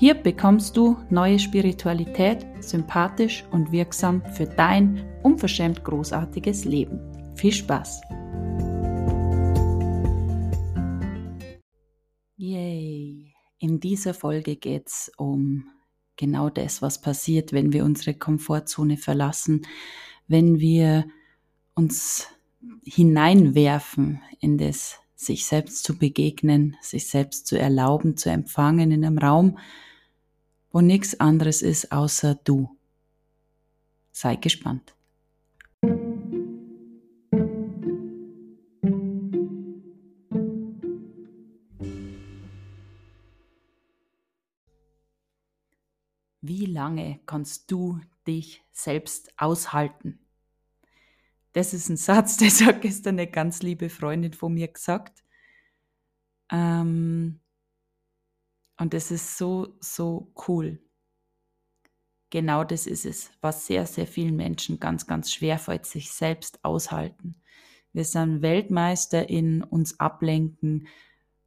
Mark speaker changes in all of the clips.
Speaker 1: Hier bekommst du neue Spiritualität, sympathisch und wirksam für dein unverschämt großartiges Leben. Viel Spaß! Yay! In dieser Folge geht es um genau das, was passiert, wenn wir unsere Komfortzone verlassen, wenn wir uns hineinwerfen in das, sich selbst zu begegnen, sich selbst zu erlauben, zu empfangen in einem Raum, wo nichts anderes ist außer du. Sei gespannt. Wie lange kannst du dich selbst aushalten? Das ist ein Satz, das hat gestern eine ganz liebe Freundin von mir gesagt. Ähm, und das ist so, so cool. Genau das ist es, was sehr, sehr vielen Menschen ganz, ganz schwer fällt, sich selbst aushalten. Wir sind Weltmeister in uns ablenken.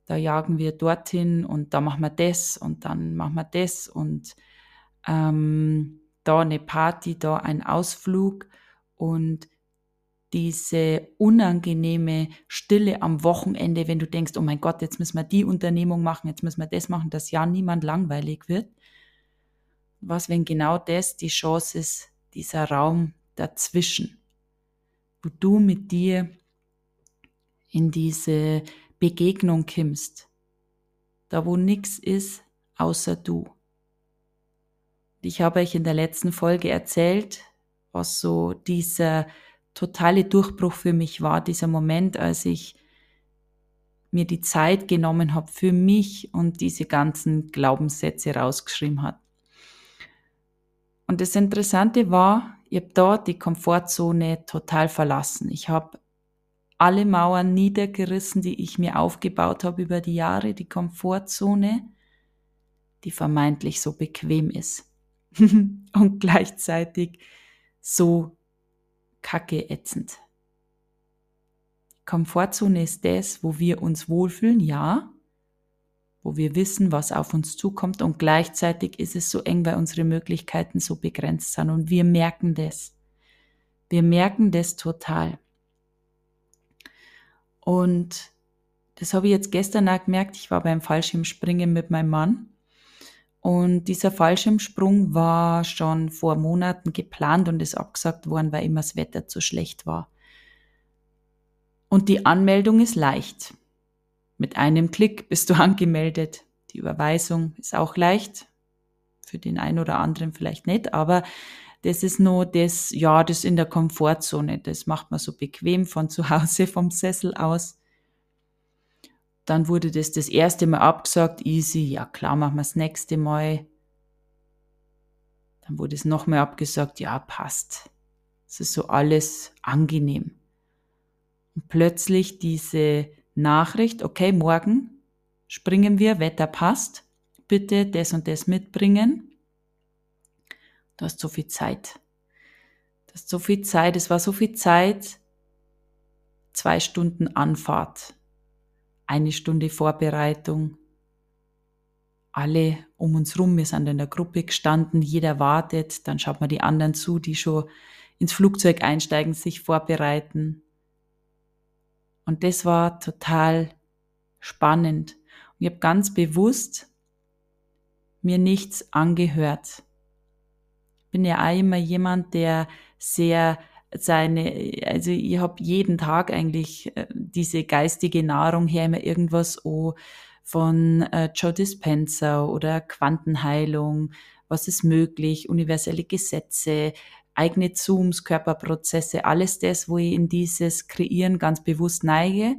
Speaker 1: Da jagen wir dorthin und da machen wir das und dann machen wir das und ähm, da eine Party, da ein Ausflug und diese unangenehme Stille am Wochenende, wenn du denkst, oh mein Gott, jetzt müssen wir die Unternehmung machen, jetzt müssen wir das machen, dass ja niemand langweilig wird. Was, wenn genau das die Chance ist, dieser Raum dazwischen, wo du mit dir in diese Begegnung kimmst, da wo nichts ist außer du. Ich habe euch in der letzten Folge erzählt, was so dieser totale Durchbruch für mich war, dieser Moment, als ich mir die Zeit genommen habe für mich und diese ganzen Glaubenssätze rausgeschrieben hat. Und das Interessante war, ich habe dort die Komfortzone total verlassen. Ich habe alle Mauern niedergerissen, die ich mir aufgebaut habe über die Jahre, die Komfortzone, die vermeintlich so bequem ist und gleichzeitig so kacke ätzend. Komfortzone ist das, wo wir uns wohlfühlen, ja, wo wir wissen, was auf uns zukommt und gleichzeitig ist es so eng, weil unsere Möglichkeiten so begrenzt sind und wir merken das. Wir merken das total. Und das habe ich jetzt gestern auch gemerkt. Ich war beim Fallschirmspringen mit meinem Mann und dieser Fallschirmsprung war schon vor Monaten geplant und ist abgesagt worden, weil immer das Wetter zu schlecht war. Und die Anmeldung ist leicht. Mit einem Klick bist du angemeldet. Die Überweisung ist auch leicht. Für den einen oder anderen vielleicht nicht, aber das ist nur das, ja, das in der Komfortzone. Das macht man so bequem von zu Hause, vom Sessel aus. Dann wurde das das erste Mal abgesagt, easy, ja klar, machen wir das nächste Mal. Dann wurde es nochmal abgesagt, ja, passt. Es ist so alles angenehm. Und plötzlich diese Nachricht, okay, morgen springen wir, Wetter passt, bitte das und das mitbringen. Du hast so viel Zeit. Du hast so viel Zeit, es war so viel Zeit, zwei Stunden Anfahrt eine Stunde Vorbereitung. Alle um uns rum, wir sind in der Gruppe gestanden, jeder wartet, dann schaut man die anderen zu, die schon ins Flugzeug einsteigen, sich vorbereiten. Und das war total spannend. Und ich habe ganz bewusst mir nichts angehört. Ich bin ja auch immer jemand, der sehr seine, also ich habe jeden Tag eigentlich äh, diese geistige Nahrung her immer irgendwas oh, von äh, Joe Dispenza oder Quantenheilung, was ist möglich, universelle Gesetze, eigene Zooms, Körperprozesse, alles das, wo ich in dieses Kreieren ganz bewusst neige.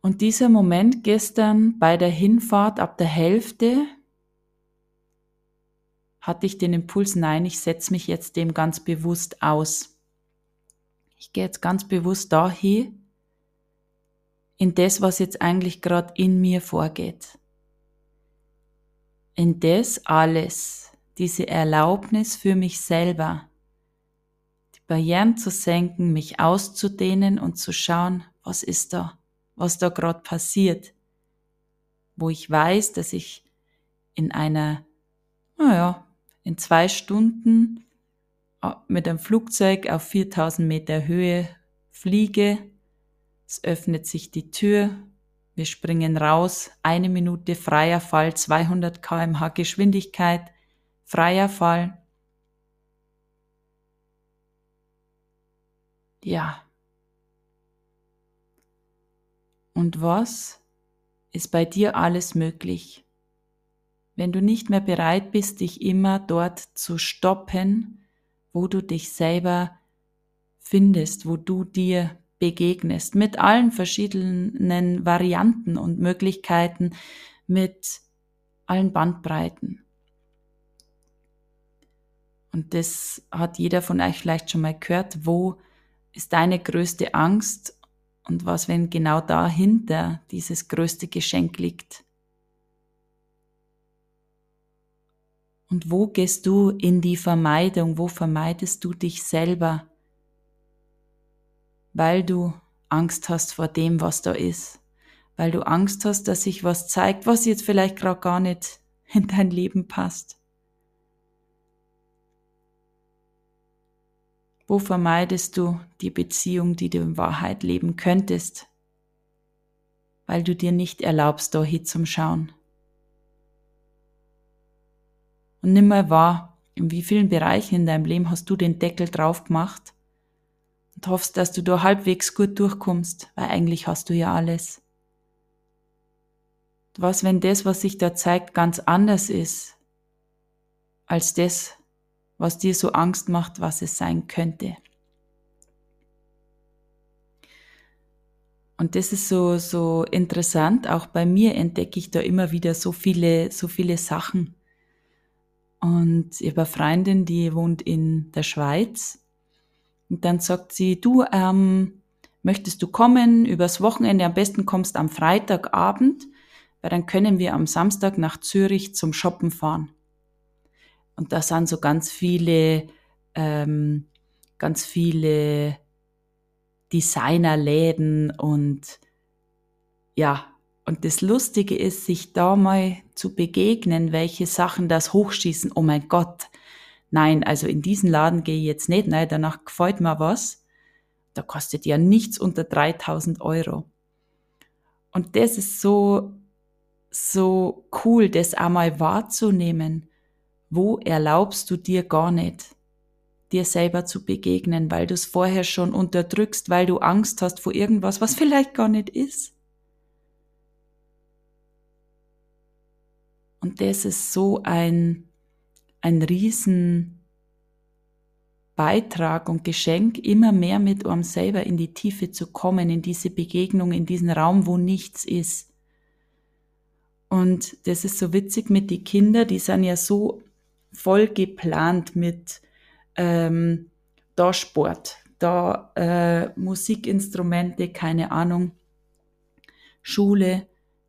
Speaker 1: Und dieser Moment gestern bei der Hinfahrt ab der Hälfte hatte ich den Impuls, nein, ich setze mich jetzt dem ganz bewusst aus. Ich gehe jetzt ganz bewusst dahin, in das, was jetzt eigentlich gerade in mir vorgeht. In das alles, diese Erlaubnis für mich selber, die Barrieren zu senken, mich auszudehnen und zu schauen, was ist da, was da gerade passiert, wo ich weiß, dass ich in einer, naja, in zwei Stunden äh, mit einem Flugzeug auf 4000 Meter Höhe fliege es öffnet sich die Tür, wir springen raus, eine Minute freier Fall, 200 kmh Geschwindigkeit, freier Fall. Ja. Und was ist bei dir alles möglich? Wenn du nicht mehr bereit bist, dich immer dort zu stoppen, wo du dich selber findest, wo du dir begegnest, mit allen verschiedenen Varianten und Möglichkeiten, mit allen Bandbreiten. Und das hat jeder von euch vielleicht schon mal gehört. Wo ist deine größte Angst und was, wenn genau dahinter dieses größte Geschenk liegt? Und wo gehst du in die Vermeidung? Wo vermeidest du dich selber? weil du Angst hast vor dem, was da ist, weil du Angst hast, dass sich was zeigt, was jetzt vielleicht gerade gar nicht in dein Leben passt. Wo vermeidest du die Beziehung, die du in Wahrheit leben könntest, weil du dir nicht erlaubst, da zum Schauen? Und nimm mal wahr, in wie vielen Bereichen in deinem Leben hast du den Deckel drauf gemacht und hoffst, dass du da halbwegs gut durchkommst, weil eigentlich hast du ja alles. Was, wenn das, was sich da zeigt, ganz anders ist als das, was dir so Angst macht, was es sein könnte? Und das ist so, so interessant. Auch bei mir entdecke ich da immer wieder so viele, so viele Sachen. Und ich habe eine Freundin, die wohnt in der Schweiz und dann sagt sie, du, ähm, möchtest du kommen übers Wochenende? Am besten kommst am Freitagabend, weil dann können wir am Samstag nach Zürich zum Shoppen fahren. Und da sind so ganz viele, ähm, ganz viele Designerläden und ja, und das Lustige ist, sich da mal zu begegnen, welche Sachen das hochschießen. Oh mein Gott, nein, also in diesen Laden gehe ich jetzt nicht, nein, danach gefällt mir was. Da kostet ja nichts unter 3000 Euro. Und das ist so, so cool, das einmal wahrzunehmen. Wo erlaubst du dir gar nicht, dir selber zu begegnen, weil du es vorher schon unterdrückst, weil du Angst hast vor irgendwas, was vielleicht gar nicht ist. Und das ist so ein ein riesen Beitrag und Geschenk, immer mehr mit einem selber in die Tiefe zu kommen, in diese Begegnung, in diesen Raum, wo nichts ist. Und das ist so witzig mit den Kindern, die sind ja so voll geplant mit ähm, da Sport, da äh, Musikinstrumente, keine Ahnung, Schule,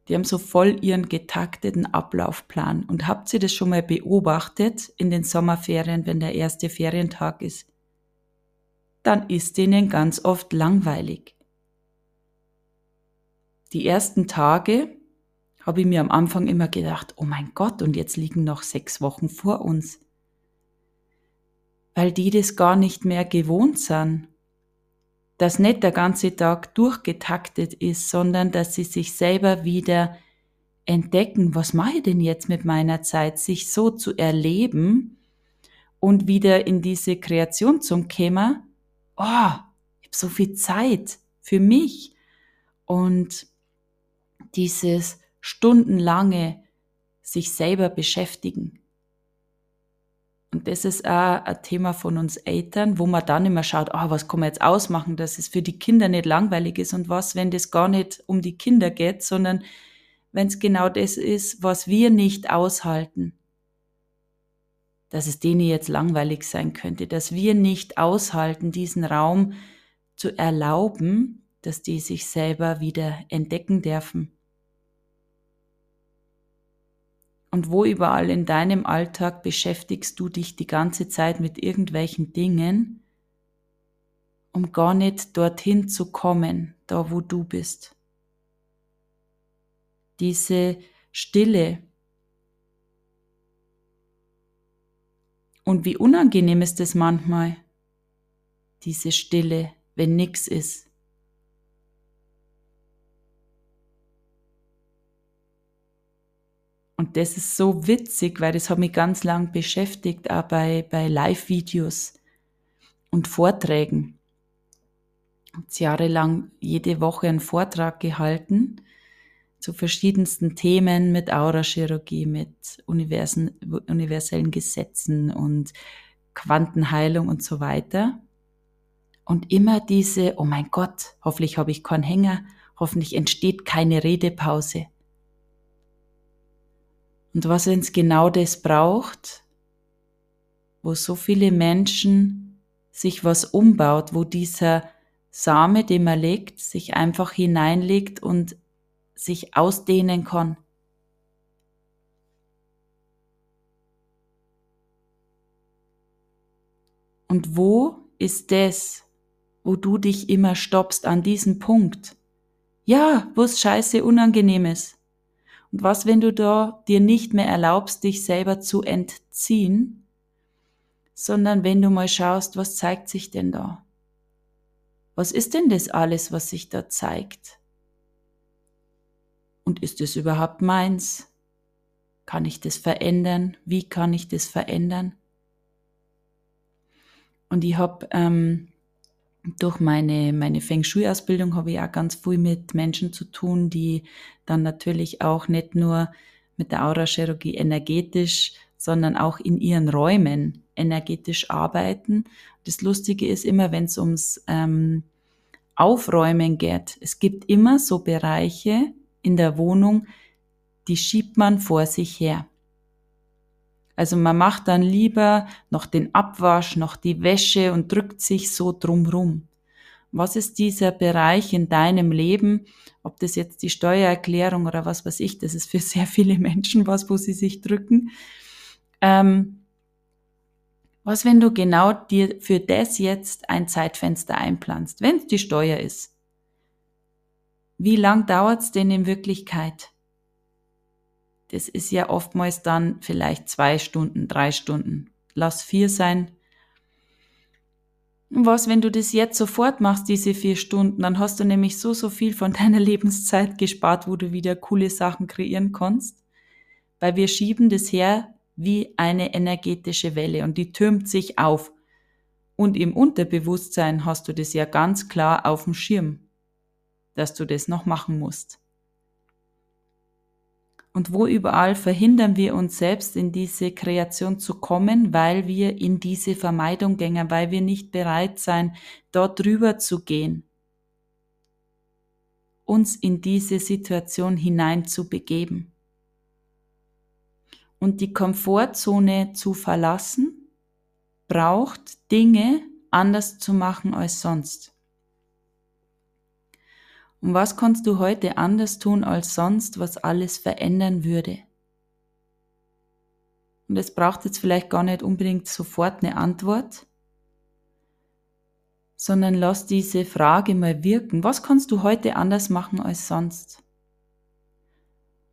Speaker 1: die haben so voll ihren getakteten Ablaufplan. Und habt ihr das schon mal beobachtet in den Sommerferien, wenn der erste Ferientag ist? Dann ist denen ganz oft langweilig. Die ersten Tage habe ich mir am Anfang immer gedacht, oh mein Gott, und jetzt liegen noch sechs Wochen vor uns. Weil die das gar nicht mehr gewohnt sind dass nicht der ganze Tag durchgetaktet ist, sondern dass sie sich selber wieder entdecken, was mache ich denn jetzt mit meiner Zeit, sich so zu erleben und wieder in diese Kreation zum Kämmer, oh, ich habe so viel Zeit für mich und dieses stundenlange sich selber beschäftigen. Und das ist auch ein Thema von uns Eltern, wo man dann immer schaut, oh, was kann man jetzt ausmachen, dass es für die Kinder nicht langweilig ist und was, wenn das gar nicht um die Kinder geht, sondern wenn es genau das ist, was wir nicht aushalten. Dass es denen jetzt langweilig sein könnte, dass wir nicht aushalten, diesen Raum zu erlauben, dass die sich selber wieder entdecken dürfen. Und wo überall in deinem Alltag beschäftigst du dich die ganze Zeit mit irgendwelchen Dingen, um gar nicht dorthin zu kommen, da wo du bist. Diese Stille. Und wie unangenehm ist es manchmal, diese Stille, wenn nichts ist. Und das ist so witzig, weil das hat mich ganz lang beschäftigt, auch bei, bei Live-Videos und Vorträgen. Ich jahrelang jede Woche einen Vortrag gehalten zu verschiedensten Themen mit Aurachirurgie, mit Universen, universellen Gesetzen und Quantenheilung und so weiter. Und immer diese, oh mein Gott, hoffentlich habe ich keinen Hänger, hoffentlich entsteht keine Redepause. Und was uns genau das braucht, wo so viele Menschen sich was umbaut, wo dieser Same, den man legt, sich einfach hineinlegt und sich ausdehnen kann. Und wo ist das, wo du dich immer stoppst an diesem Punkt? Ja, wo es scheiße unangenehm ist. Und was, wenn du da dir nicht mehr erlaubst, dich selber zu entziehen, sondern wenn du mal schaust, was zeigt sich denn da? Was ist denn das alles, was sich da zeigt? Und ist es überhaupt meins? Kann ich das verändern? Wie kann ich das verändern? Und ich habe ähm, durch meine, meine Feng Shui-Ausbildung habe ich auch ganz viel mit Menschen zu tun, die dann natürlich auch nicht nur mit der Aura-Chirurgie energetisch, sondern auch in ihren Räumen energetisch arbeiten. Das Lustige ist immer, wenn es ums ähm, Aufräumen geht, es gibt immer so Bereiche in der Wohnung, die schiebt man vor sich her. Also man macht dann lieber noch den Abwasch, noch die Wäsche und drückt sich so drumrum. Was ist dieser Bereich in deinem Leben? Ob das jetzt die Steuererklärung oder was weiß ich, das ist für sehr viele Menschen was, wo sie sich drücken. Ähm, was, wenn du genau dir für das jetzt ein Zeitfenster einplanst, wenn es die Steuer ist? Wie lang dauert's denn in Wirklichkeit? Das ist ja oftmals dann vielleicht zwei Stunden, drei Stunden. Lass vier sein. Was, wenn du das jetzt sofort machst, diese vier Stunden, dann hast du nämlich so, so viel von deiner Lebenszeit gespart, wo du wieder coole Sachen kreieren kannst. Weil wir schieben das her wie eine energetische Welle und die türmt sich auf. Und im Unterbewusstsein hast du das ja ganz klar auf dem Schirm, dass du das noch machen musst. Und wo überall verhindern wir uns selbst in diese Kreation zu kommen, weil wir in diese Vermeidung gehen, weil wir nicht bereit sein, dort drüber zu gehen, uns in diese Situation hinein zu begeben. Und die Komfortzone zu verlassen, braucht Dinge anders zu machen als sonst. Und was kannst du heute anders tun als sonst, was alles verändern würde? Und es braucht jetzt vielleicht gar nicht unbedingt sofort eine Antwort, sondern lass diese Frage mal wirken. Was kannst du heute anders machen als sonst?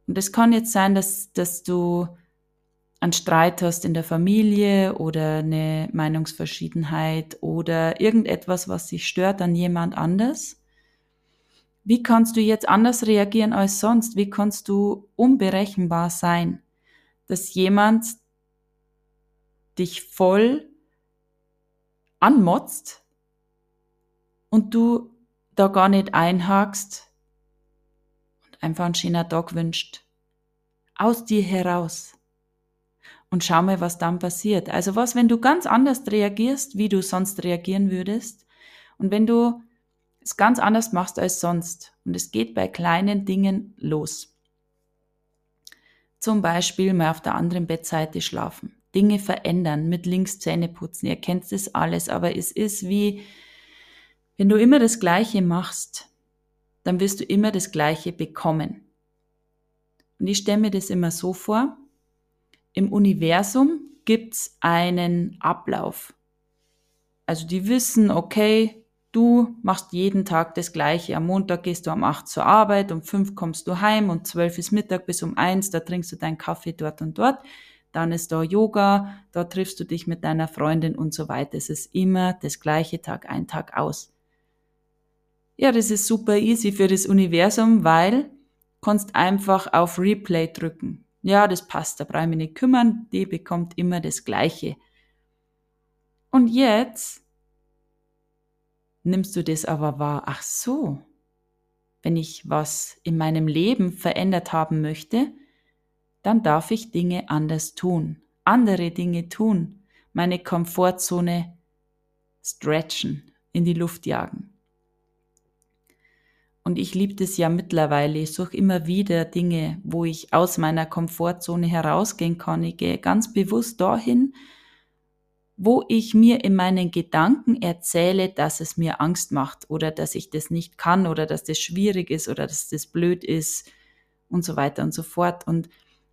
Speaker 1: Und es kann jetzt sein, dass, dass du einen Streit hast in der Familie oder eine Meinungsverschiedenheit oder irgendetwas, was sich stört an jemand anders. Wie kannst du jetzt anders reagieren als sonst? Wie kannst du unberechenbar sein, dass jemand dich voll anmotzt und du da gar nicht einhakst und einfach einen schönen Tag wünscht. Aus dir heraus. und schau mal, was dann passiert. Also was, wenn du ganz anders reagierst, wie du sonst reagieren würdest und wenn du es ganz anders machst als sonst und es geht bei kleinen Dingen los. Zum Beispiel mal auf der anderen Bettseite schlafen, Dinge verändern, mit links Zähne putzen. Ihr kennt das alles, aber es ist wie, wenn du immer das Gleiche machst, dann wirst du immer das Gleiche bekommen. Und ich stelle mir das immer so vor, im Universum gibt's einen Ablauf. Also die wissen, okay, du machst jeden Tag das Gleiche. Am Montag gehst du um 8 zur Arbeit, um 5 kommst du heim, um 12 ist Mittag bis um 1, da trinkst du deinen Kaffee dort und dort. Dann ist da Yoga, da triffst du dich mit deiner Freundin und so weiter. Es ist immer das gleiche Tag ein, Tag aus. Ja, das ist super easy für das Universum, weil kannst einfach auf Replay drücken. Ja, das passt, da brauche ich mich nicht kümmern, die bekommt immer das Gleiche. Und jetzt nimmst du das aber wahr, ach so, wenn ich was in meinem Leben verändert haben möchte, dann darf ich Dinge anders tun, andere Dinge tun, meine Komfortzone stretchen, in die Luft jagen. Und ich liebe das ja mittlerweile. Ich suche immer wieder Dinge, wo ich aus meiner Komfortzone herausgehen kann. Ich gehe ganz bewusst dahin, wo ich mir in meinen Gedanken erzähle, dass es mir Angst macht oder dass ich das nicht kann oder dass das schwierig ist oder dass das blöd ist und so weiter und so fort. Und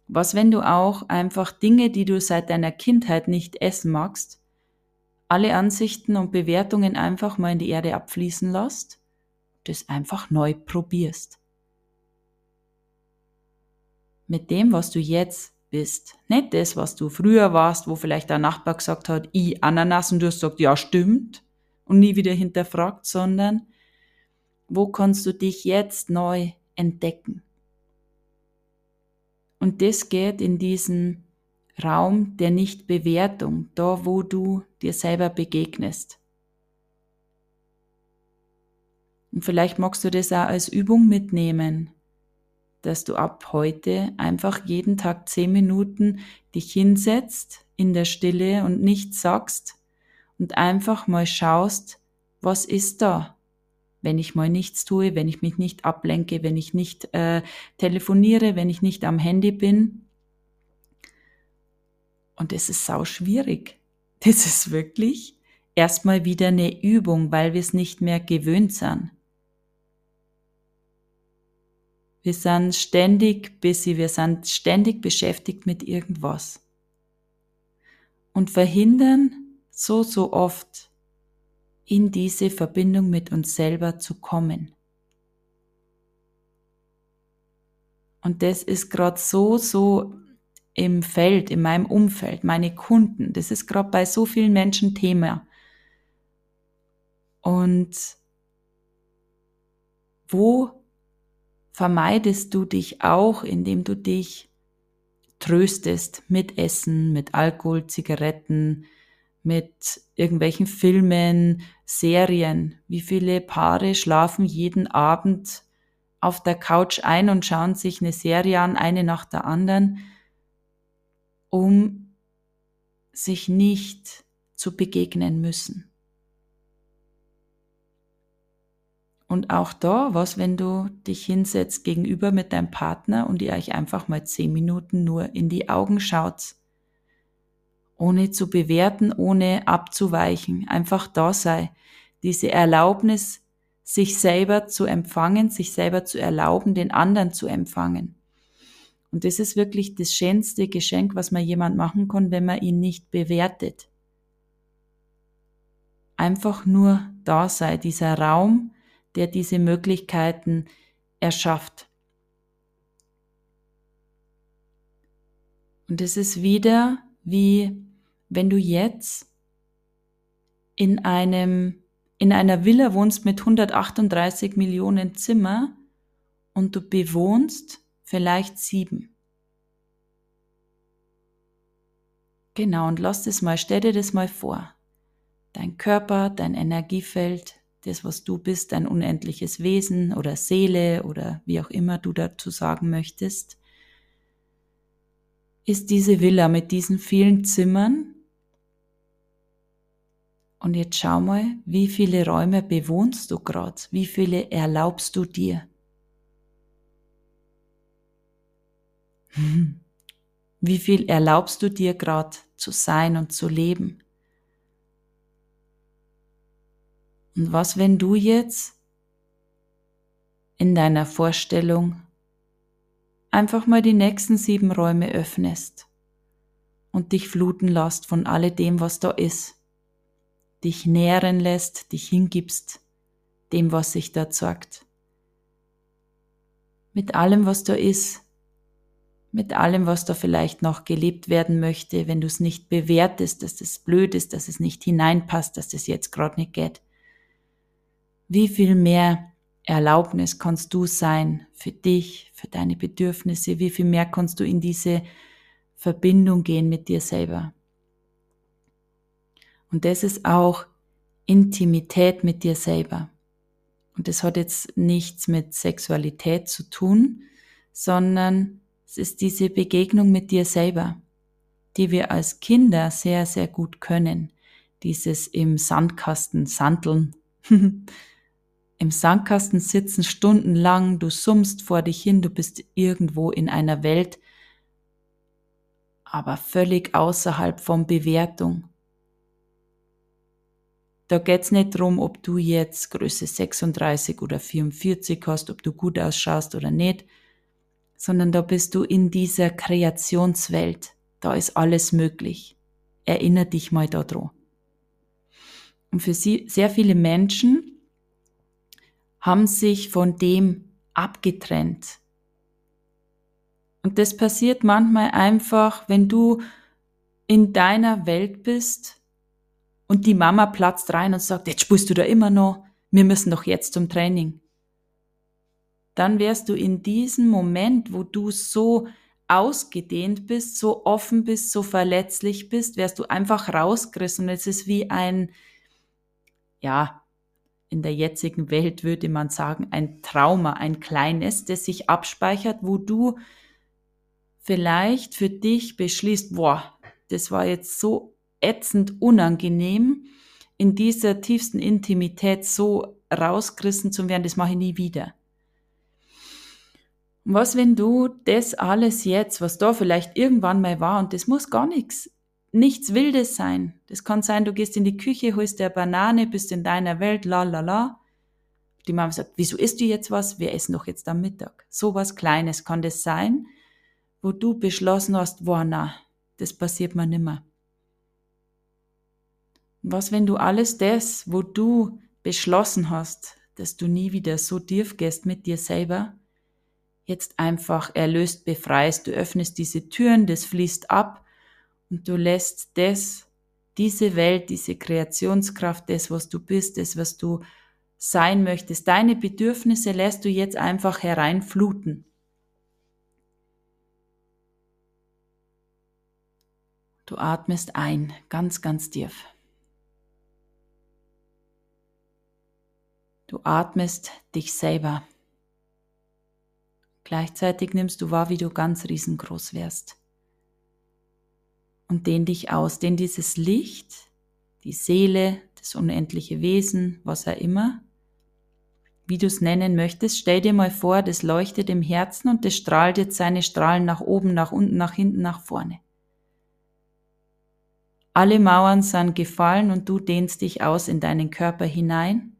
Speaker 1: was, wenn du auch einfach Dinge, die du seit deiner Kindheit nicht essen magst, alle Ansichten und Bewertungen einfach mal in die Erde abfließen lässt das einfach neu probierst. Mit dem, was du jetzt bist. Nicht das, was du früher warst, wo vielleicht der Nachbar gesagt hat, i Ananas und du hast gesagt, ja stimmt und nie wieder hinterfragt, sondern wo kannst du dich jetzt neu entdecken? Und das geht in diesen Raum der Nichtbewertung, da wo du dir selber begegnest. Und vielleicht magst du das auch als Übung mitnehmen, dass du ab heute einfach jeden Tag zehn Minuten dich hinsetzt in der Stille und nichts sagst und einfach mal schaust, was ist da, wenn ich mal nichts tue, wenn ich mich nicht ablenke, wenn ich nicht äh, telefoniere, wenn ich nicht am Handy bin. Und das ist sau schwierig. Das ist wirklich erstmal wieder eine Übung, weil wir es nicht mehr gewöhnt sind. Wir sind ständig busy, wir sind ständig beschäftigt mit irgendwas. Und verhindern so, so oft in diese Verbindung mit uns selber zu kommen. Und das ist gerade so, so im Feld, in meinem Umfeld, meine Kunden. Das ist gerade bei so vielen Menschen Thema. Und wo vermeidest du dich auch, indem du dich tröstest mit Essen, mit Alkohol, Zigaretten, mit irgendwelchen Filmen, Serien. Wie viele Paare schlafen jeden Abend auf der Couch ein und schauen sich eine Serie an, eine nach der anderen, um sich nicht zu begegnen müssen. Und auch da, was, wenn du dich hinsetzt gegenüber mit deinem Partner und ihr euch einfach mal zehn Minuten nur in die Augen schaut, ohne zu bewerten, ohne abzuweichen, einfach da sei, diese Erlaubnis, sich selber zu empfangen, sich selber zu erlauben, den anderen zu empfangen. Und das ist wirklich das schönste Geschenk, was man jemand machen kann, wenn man ihn nicht bewertet. Einfach nur da sei, dieser Raum, der diese Möglichkeiten erschafft. Und es ist wieder wie wenn du jetzt in einem in einer Villa wohnst mit 138 Millionen Zimmer und du bewohnst vielleicht sieben. Genau, und lass das mal, stell dir das mal vor. Dein Körper, dein Energiefeld, das, was du bist, dein unendliches Wesen oder Seele oder wie auch immer du dazu sagen möchtest, ist diese Villa mit diesen vielen Zimmern. Und jetzt schau mal, wie viele Räume bewohnst du gerade? Wie viele erlaubst du dir? Wie viel erlaubst du dir gerade zu sein und zu leben? Und was, wenn du jetzt in deiner Vorstellung einfach mal die nächsten sieben Räume öffnest und dich fluten lässt von alledem, was da ist, dich nähren lässt, dich hingibst dem, was sich da zeigt. Mit allem, was da ist, mit allem, was da vielleicht noch gelebt werden möchte, wenn du es nicht bewertest, dass das blöd ist, dass es nicht hineinpasst, dass das jetzt gerade nicht geht. Wie viel mehr Erlaubnis kannst du sein für dich, für deine Bedürfnisse? Wie viel mehr kannst du in diese Verbindung gehen mit dir selber? Und das ist auch Intimität mit dir selber. Und das hat jetzt nichts mit Sexualität zu tun, sondern es ist diese Begegnung mit dir selber, die wir als Kinder sehr, sehr gut können. Dieses im Sandkasten sandeln. Im Sandkasten sitzen stundenlang, du summst vor dich hin, du bist irgendwo in einer Welt, aber völlig außerhalb von Bewertung. Da geht's nicht drum, ob du jetzt Größe 36 oder 44 hast, ob du gut ausschaust oder nicht, sondern da bist du in dieser Kreationswelt. Da ist alles möglich. Erinner dich mal daran. Und für sehr viele Menschen haben sich von dem abgetrennt. Und das passiert manchmal einfach, wenn du in deiner Welt bist und die Mama platzt rein und sagt, jetzt spürst du da immer noch, wir müssen doch jetzt zum Training dann wärst du in diesem Moment, wo du so ausgedehnt bist, so offen bist, so verletzlich bist, wärst du einfach rausgerissen. Und es ist wie ein, ja, in der jetzigen Welt würde man sagen, ein Trauma, ein kleines, das sich abspeichert, wo du vielleicht für dich beschließt, boah, das war jetzt so ätzend unangenehm, in dieser tiefsten Intimität so rausgerissen zu werden, das mache ich nie wieder. Was, wenn du das alles jetzt, was da vielleicht irgendwann mal war, und das muss gar nichts, nichts Wildes sein. Das kann sein, du gehst in die Küche, holst dir eine Banane, bist in deiner Welt, la la la. Die Mama sagt, wieso isst du jetzt was? Wir essen doch jetzt am Mittag. So was Kleines kann das sein, wo du beschlossen hast, boah, na, das passiert mir nimmer. Was, wenn du alles das, wo du beschlossen hast, dass du nie wieder so tief gehst mit dir selber, jetzt einfach erlöst befreist. Du öffnest diese Türen, das fließt ab und du lässt das, diese Welt, diese Kreationskraft, das, was du bist, das, was du sein möchtest, deine Bedürfnisse lässt du jetzt einfach hereinfluten. Du atmest ein, ganz, ganz tief. Du atmest dich selber. Gleichzeitig nimmst du wahr, wie du ganz riesengroß wärst. Und dehn dich aus, dehn dieses Licht, die Seele, das unendliche Wesen, was auch immer, wie du es nennen möchtest, stell dir mal vor, das leuchtet im Herzen und das strahlt jetzt seine Strahlen nach oben, nach unten, nach hinten, nach vorne. Alle Mauern sind gefallen und du dehnst dich aus in deinen Körper hinein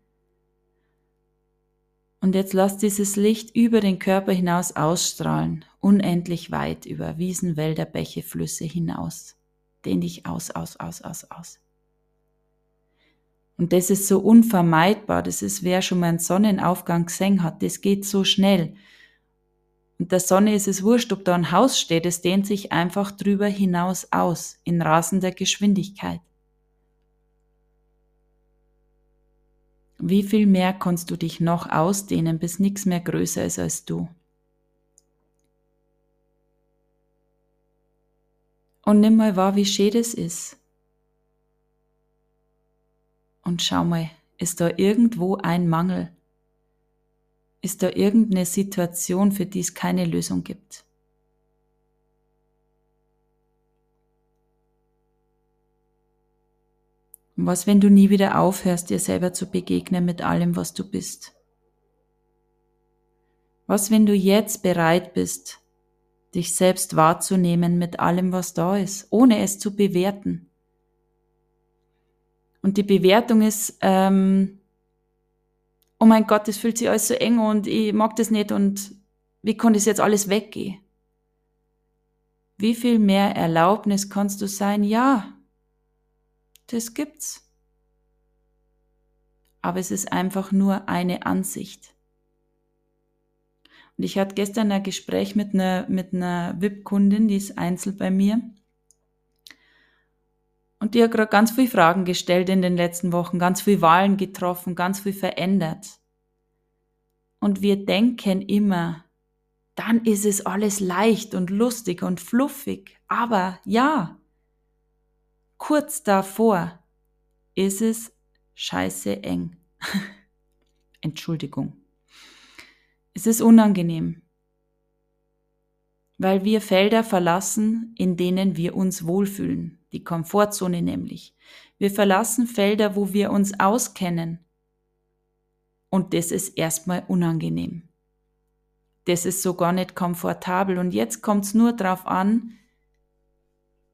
Speaker 1: und jetzt lass dieses Licht über den Körper hinaus ausstrahlen, unendlich weit über Wiesen, Wälder, Bäche, Flüsse hinaus. Dehn dich aus, aus, aus, aus, aus. Und das ist so unvermeidbar. Das ist, wer schon mal einen Sonnenaufgang gesehen hat, das geht so schnell. Und der Sonne ist es wurscht, ob da ein Haus steht, es dehnt sich einfach drüber hinaus aus, in rasender Geschwindigkeit. Wie viel mehr kannst du dich noch ausdehnen, bis nichts mehr größer ist als du? Und nimm mal wahr, wie schön das ist. Und schau mal, ist da irgendwo ein Mangel? Ist da irgendeine Situation, für die es keine Lösung gibt? Was, wenn du nie wieder aufhörst, dir selber zu begegnen mit allem, was du bist? Was, wenn du jetzt bereit bist, dich selbst wahrzunehmen mit allem, was da ist, ohne es zu bewerten? Und die Bewertung ist, ähm, oh mein Gott, das fühlt sich alles so eng und ich mag das nicht und wie kann das jetzt alles weggehen? Wie viel mehr Erlaubnis kannst du sein? Ja, das gibt's. Aber es ist einfach nur eine Ansicht. Und ich hatte gestern ein Gespräch mit einer, mit einer VIP-Kundin, die ist einzeln bei mir. Und die hat gerade ganz viele Fragen gestellt in den letzten Wochen, ganz viele Wahlen getroffen, ganz viel verändert. Und wir denken immer, dann ist es alles leicht und lustig und fluffig. Aber ja, kurz davor ist es scheiße eng. Entschuldigung. Es ist unangenehm, weil wir Felder verlassen, in denen wir uns wohlfühlen, die Komfortzone nämlich. Wir verlassen Felder, wo wir uns auskennen. Und das ist erstmal unangenehm das ist so gar nicht komfortabel. Und jetzt kommt es nur darauf an,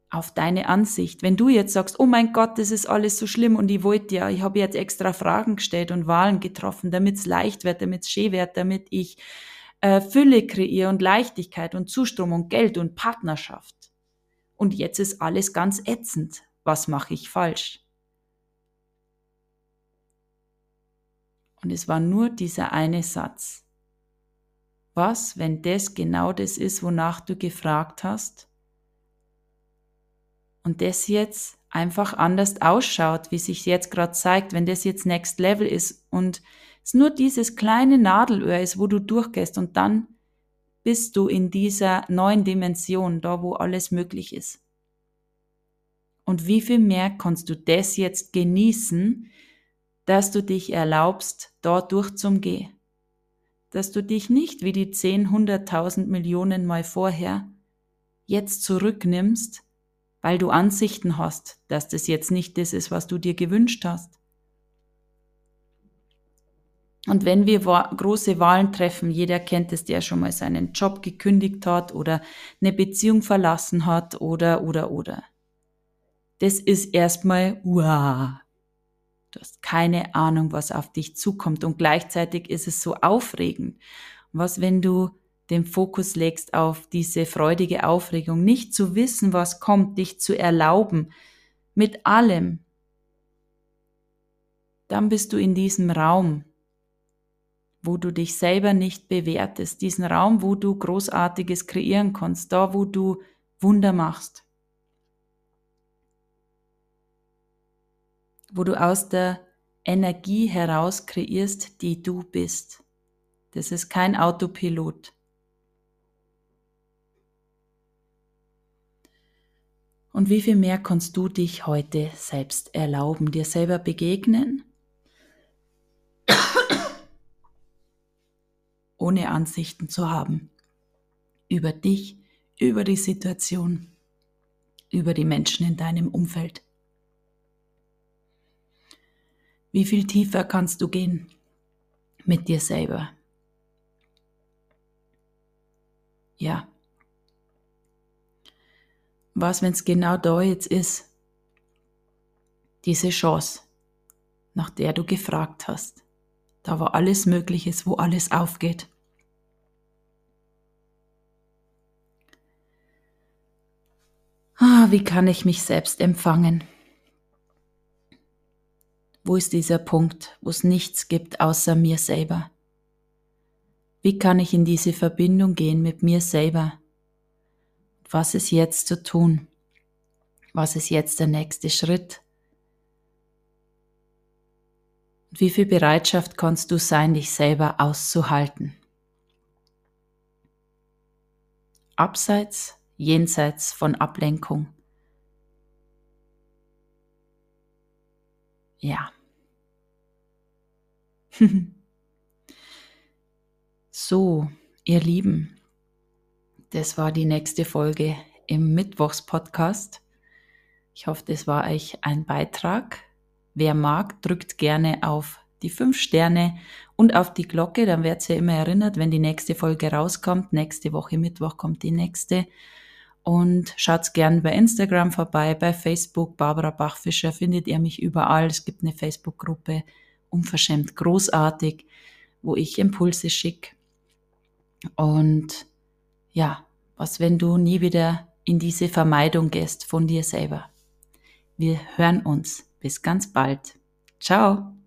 Speaker 1: auf deine Ansicht. Wenn du jetzt sagst, oh mein Gott, das ist alles so schlimm und ich wollte ja, ich habe jetzt extra Fragen gestellt und Wahlen getroffen, damit es leicht wird, damit es schön wird, damit ich äh, Fülle kreiere und Leichtigkeit und Zuströmung, Geld und Partnerschaft. Und jetzt ist alles ganz ätzend. Was mache ich falsch? Und es war nur dieser eine Satz. Was, wenn das genau das ist, wonach du gefragt hast? Und das jetzt einfach anders ausschaut, wie sich jetzt gerade zeigt, wenn das jetzt Next Level ist und es nur dieses kleine Nadelöhr ist, wo du durchgehst und dann bist du in dieser neuen Dimension, da wo alles möglich ist. Und wie viel mehr kannst du das jetzt genießen, dass du dich erlaubst, dort durchzugehen? dass du dich nicht wie die zehn, hunderttausend Millionen Mal vorher jetzt zurücknimmst, weil du Ansichten hast, dass das jetzt nicht das ist, was du dir gewünscht hast. Und wenn wir große Wahlen treffen, jeder kennt es, der schon mal seinen Job gekündigt hat oder eine Beziehung verlassen hat oder, oder, oder. Das ist erstmal, wow, Du hast keine Ahnung, was auf dich zukommt und gleichzeitig ist es so aufregend. Was, wenn du den Fokus legst auf diese freudige Aufregung, nicht zu wissen, was kommt, dich zu erlauben mit allem, dann bist du in diesem Raum, wo du dich selber nicht bewertest, diesen Raum, wo du Großartiges kreieren kannst, da, wo du Wunder machst. wo du aus der Energie heraus kreierst, die du bist. Das ist kein Autopilot. Und wie viel mehr kannst du dich heute selbst erlauben, dir selber begegnen, ohne Ansichten zu haben über dich, über die Situation, über die Menschen in deinem Umfeld. Wie viel tiefer kannst du gehen mit dir selber? Ja. Was, wenn es genau da jetzt ist? Diese Chance, nach der du gefragt hast. Da war alles Mögliches, wo alles aufgeht. Ah, wie kann ich mich selbst empfangen? Wo ist dieser Punkt, wo es nichts gibt außer mir selber? Wie kann ich in diese Verbindung gehen mit mir selber? Was ist jetzt zu tun? Was ist jetzt der nächste Schritt? Und wie viel Bereitschaft kannst du sein, dich selber auszuhalten? Abseits, jenseits von Ablenkung. Ja. so, ihr Lieben, das war die nächste Folge im Mittwochspodcast. Ich hoffe, das war euch ein Beitrag wer mag, drückt gerne auf die fünf Sterne und auf die Glocke, dann werdet ihr immer erinnert, wenn die nächste Folge rauskommt. Nächste Woche Mittwoch kommt die nächste. Und schaut gern bei Instagram vorbei, bei Facebook, Barbara Bachfischer, findet ihr mich überall. Es gibt eine Facebook-Gruppe, unverschämt großartig, wo ich Impulse schicke. Und ja, was, wenn du nie wieder in diese Vermeidung gehst von dir selber? Wir hören uns. Bis ganz bald. Ciao.